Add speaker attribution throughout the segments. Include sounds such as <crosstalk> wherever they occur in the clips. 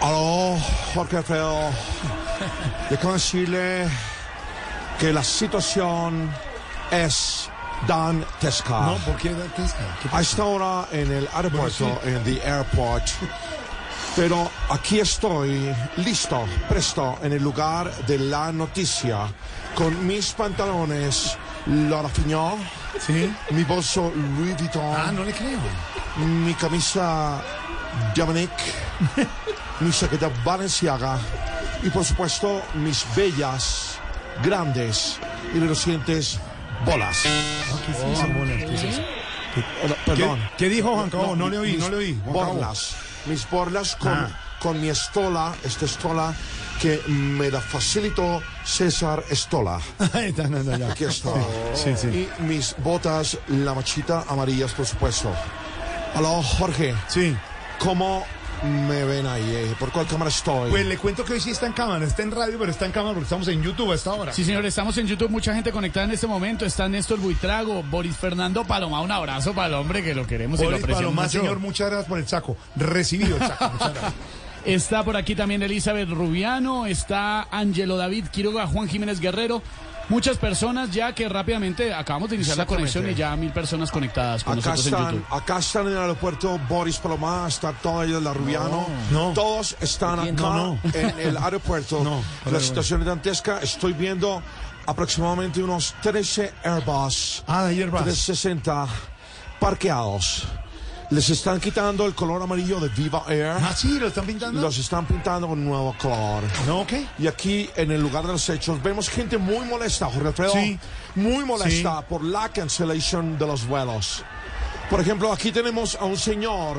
Speaker 1: Aló, Jorge Alfredo. Déjame decirle que la situación es dantesca.
Speaker 2: No, ¿por qué? ¿Qué es? ¿Qué
Speaker 1: A esta hora en el aeropuerto, en the airport. Pero aquí estoy, listo, presto, en el lugar de la noticia, con mis pantalones Laura Pignol,
Speaker 2: ¿Sí?
Speaker 1: mi bolso Louis Vuitton,
Speaker 2: Ah, no le creo.
Speaker 1: mi camisa Dominic, <laughs> mi chaqueta Balenciaga y por supuesto mis bellas, grandes y relucientes bolas.
Speaker 2: ¿Qué,
Speaker 1: Perdón.
Speaker 2: qué dijo Juan Cabo? No, le oí, no le oí.
Speaker 1: Borlas. Mis borlas con,
Speaker 2: Ah.
Speaker 1: con mi estola, esta estola que me la facilitó César Estola. <laughs>
Speaker 2: No, no.
Speaker 1: Aquí está.
Speaker 2: Sí, sí.
Speaker 1: Y mis botas, la machita amarillas, por supuesto. Aló, Jorge.
Speaker 2: Sí.
Speaker 1: ¿Cómo me ven ahí? eh? ¿Por cuál cámara estoy?
Speaker 2: Pues le cuento que hoy sí está en cámara, está en radio, pero está en cámara porque estamos en YouTube a esta hora.
Speaker 3: Sí, señor, estamos en YouTube, mucha gente conectada en este momento. Está Néstor Buitrago, Boris Fernando Paloma. Un abrazo para el hombre que lo queremos y lo
Speaker 2: Boris
Speaker 3: apreciamos
Speaker 2: Paloma,
Speaker 3: mucho.
Speaker 2: señor, muchas gracias por el saco. Recibido el saco. Muchas gracias. <laughs>
Speaker 3: Está por aquí también Elizabeth Rubiano, está Ángelo David Quiroga, Juan Jiménez Guerrero. Muchas personas ya que rápidamente acabamos de iniciar la conexión y ya mil personas conectadas con
Speaker 1: Acá
Speaker 3: nosotros en
Speaker 1: están,
Speaker 3: YouTube.
Speaker 1: acá están en el aeropuerto Boris Palomá, está toda ella la Rubiano.
Speaker 2: No.
Speaker 1: Todos están acá
Speaker 2: No, no.
Speaker 1: en el <laughs> aeropuerto.
Speaker 2: No.
Speaker 1: La situación es dantesca. Estoy viendo aproximadamente unos 13 Airbus
Speaker 2: Ah, vas.
Speaker 1: 360 parqueados. Les están quitando el color amarillo de Viva Air.
Speaker 2: Ah, sí, lo están pintando.
Speaker 1: Los están pintando con nuevo color.
Speaker 2: No, ¿qué?
Speaker 1: Y aquí, en el lugar de los hechos, vemos gente muy molesta, Jorge Alfredo.
Speaker 2: Sí.
Speaker 1: Muy molesta
Speaker 2: Sí.
Speaker 1: por la cancelación de los vuelos. Por ejemplo, aquí tenemos a un señor.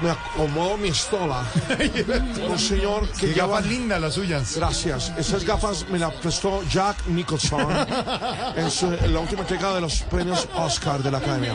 Speaker 1: Me acomodo mi estola. <laughs> un señor que
Speaker 2: Qué
Speaker 1: lleva.
Speaker 2: gafas lindas las suyas.
Speaker 1: Gracias. Esas gafas me las prestó Jack Nicholson <laughs> en, su- en la última entrega de los premios Oscar de la Academia.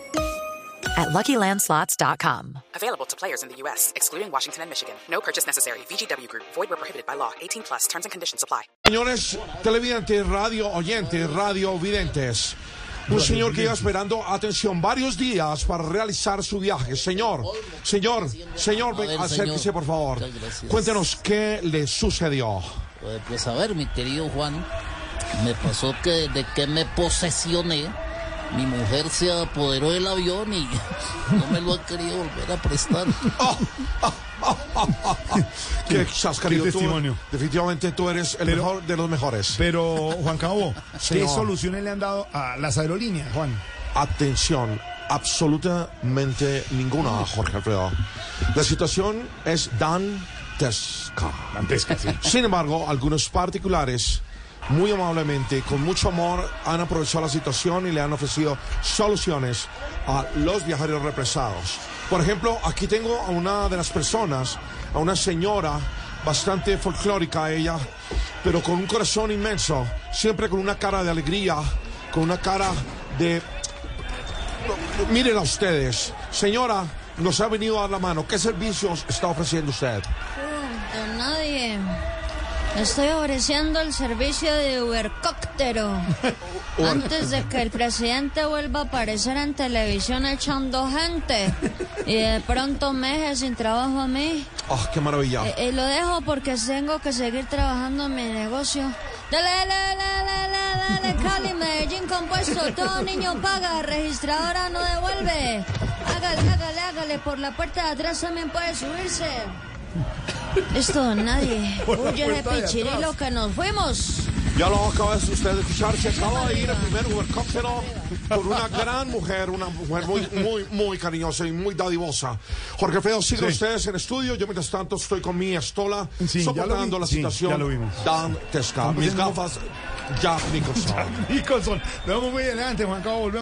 Speaker 4: at luckylandslots.com.
Speaker 5: Available to players in the U.S., excluding Washington and Michigan. No purchase necessary. VGW Group, void where prohibited by law. 18 plus terms and conditions apply.
Speaker 1: Señores televidentes, radio oyentes, radio videntes. Un señor que iba esperando, atención, varios días para realizar su viaje. Señor, señor, señor, ven,
Speaker 6: ver,
Speaker 1: acérquese
Speaker 6: señor.
Speaker 1: por favor. Cuéntenos qué le sucedió.
Speaker 6: Pues, pues, a ver, mi querido Juan, me pasó que desde que me posesioné, mi mujer se apoderó del avión y <laughs> no me lo ha querido volver a prestar. <laughs>
Speaker 1: Qué
Speaker 2: qué
Speaker 1: tú.
Speaker 2: testimonio.
Speaker 1: Definitivamente tú eres el
Speaker 2: Pero-
Speaker 1: mejor de los mejores.
Speaker 2: Pero, Juan Cabo, <laughs> ¿qué soluciones le han dado a las aerolíneas, Juan?
Speaker 1: Atención, absolutamente ninguna, Jorge Alfredo. La situación es dantesca.
Speaker 2: Dantesca, sí.
Speaker 1: Sin embargo, algunos particulares, muy amablemente, con mucho amor, han aprovechado la situación y le han ofrecido soluciones a los viajeros represados. Por ejemplo, aquí tengo a una de las personas, a una señora bastante folclórica ella, pero con un corazón inmenso, siempre con una cara de alegría, con una cara de... Miren a ustedes, señora, nos ha venido a dar la mano. ¿Qué servicios está ofreciendo usted?
Speaker 7: Estoy ofreciendo el servicio de Ubercóptero. <laughs> Antes de que el presidente vuelva a aparecer en televisión echando gente y de pronto me deje sin trabajo a mí.
Speaker 1: ¡Ah, qué maravilla!
Speaker 7: Eh, eh, lo dejo porque tengo que seguir trabajando en mi negocio. Dale, dale, dale, dale, dale, Cali, Medellín compuesto. Todo niño paga, registradora no devuelve. Hágale, hágale, hágale. Por la puerta de atrás también puede subirse. Don nadie. <laughs> Huye
Speaker 2: de
Speaker 7: pichirilo que nos fuimos.
Speaker 1: Ya lo acaba de usted de escuchar. Se acaba de ir el primer Ubercóptero por una gran mujer, una mujer muy, muy, muy cariñosa y muy dadivosa. Jorge Feo, sigan
Speaker 2: Sí.
Speaker 1: ustedes en estudio. Yo, mientras tanto, estoy con mi estola
Speaker 2: Sí, ya lo
Speaker 1: soportando
Speaker 2: vi.
Speaker 1: la
Speaker 2: Sí,
Speaker 1: situación
Speaker 2: ya lo vimos.
Speaker 1: dantesca. Mis gafas, Jack Nicholson. <laughs>
Speaker 2: Nicholson, nos vamos muy adelante, Juan Cabo, volvemos.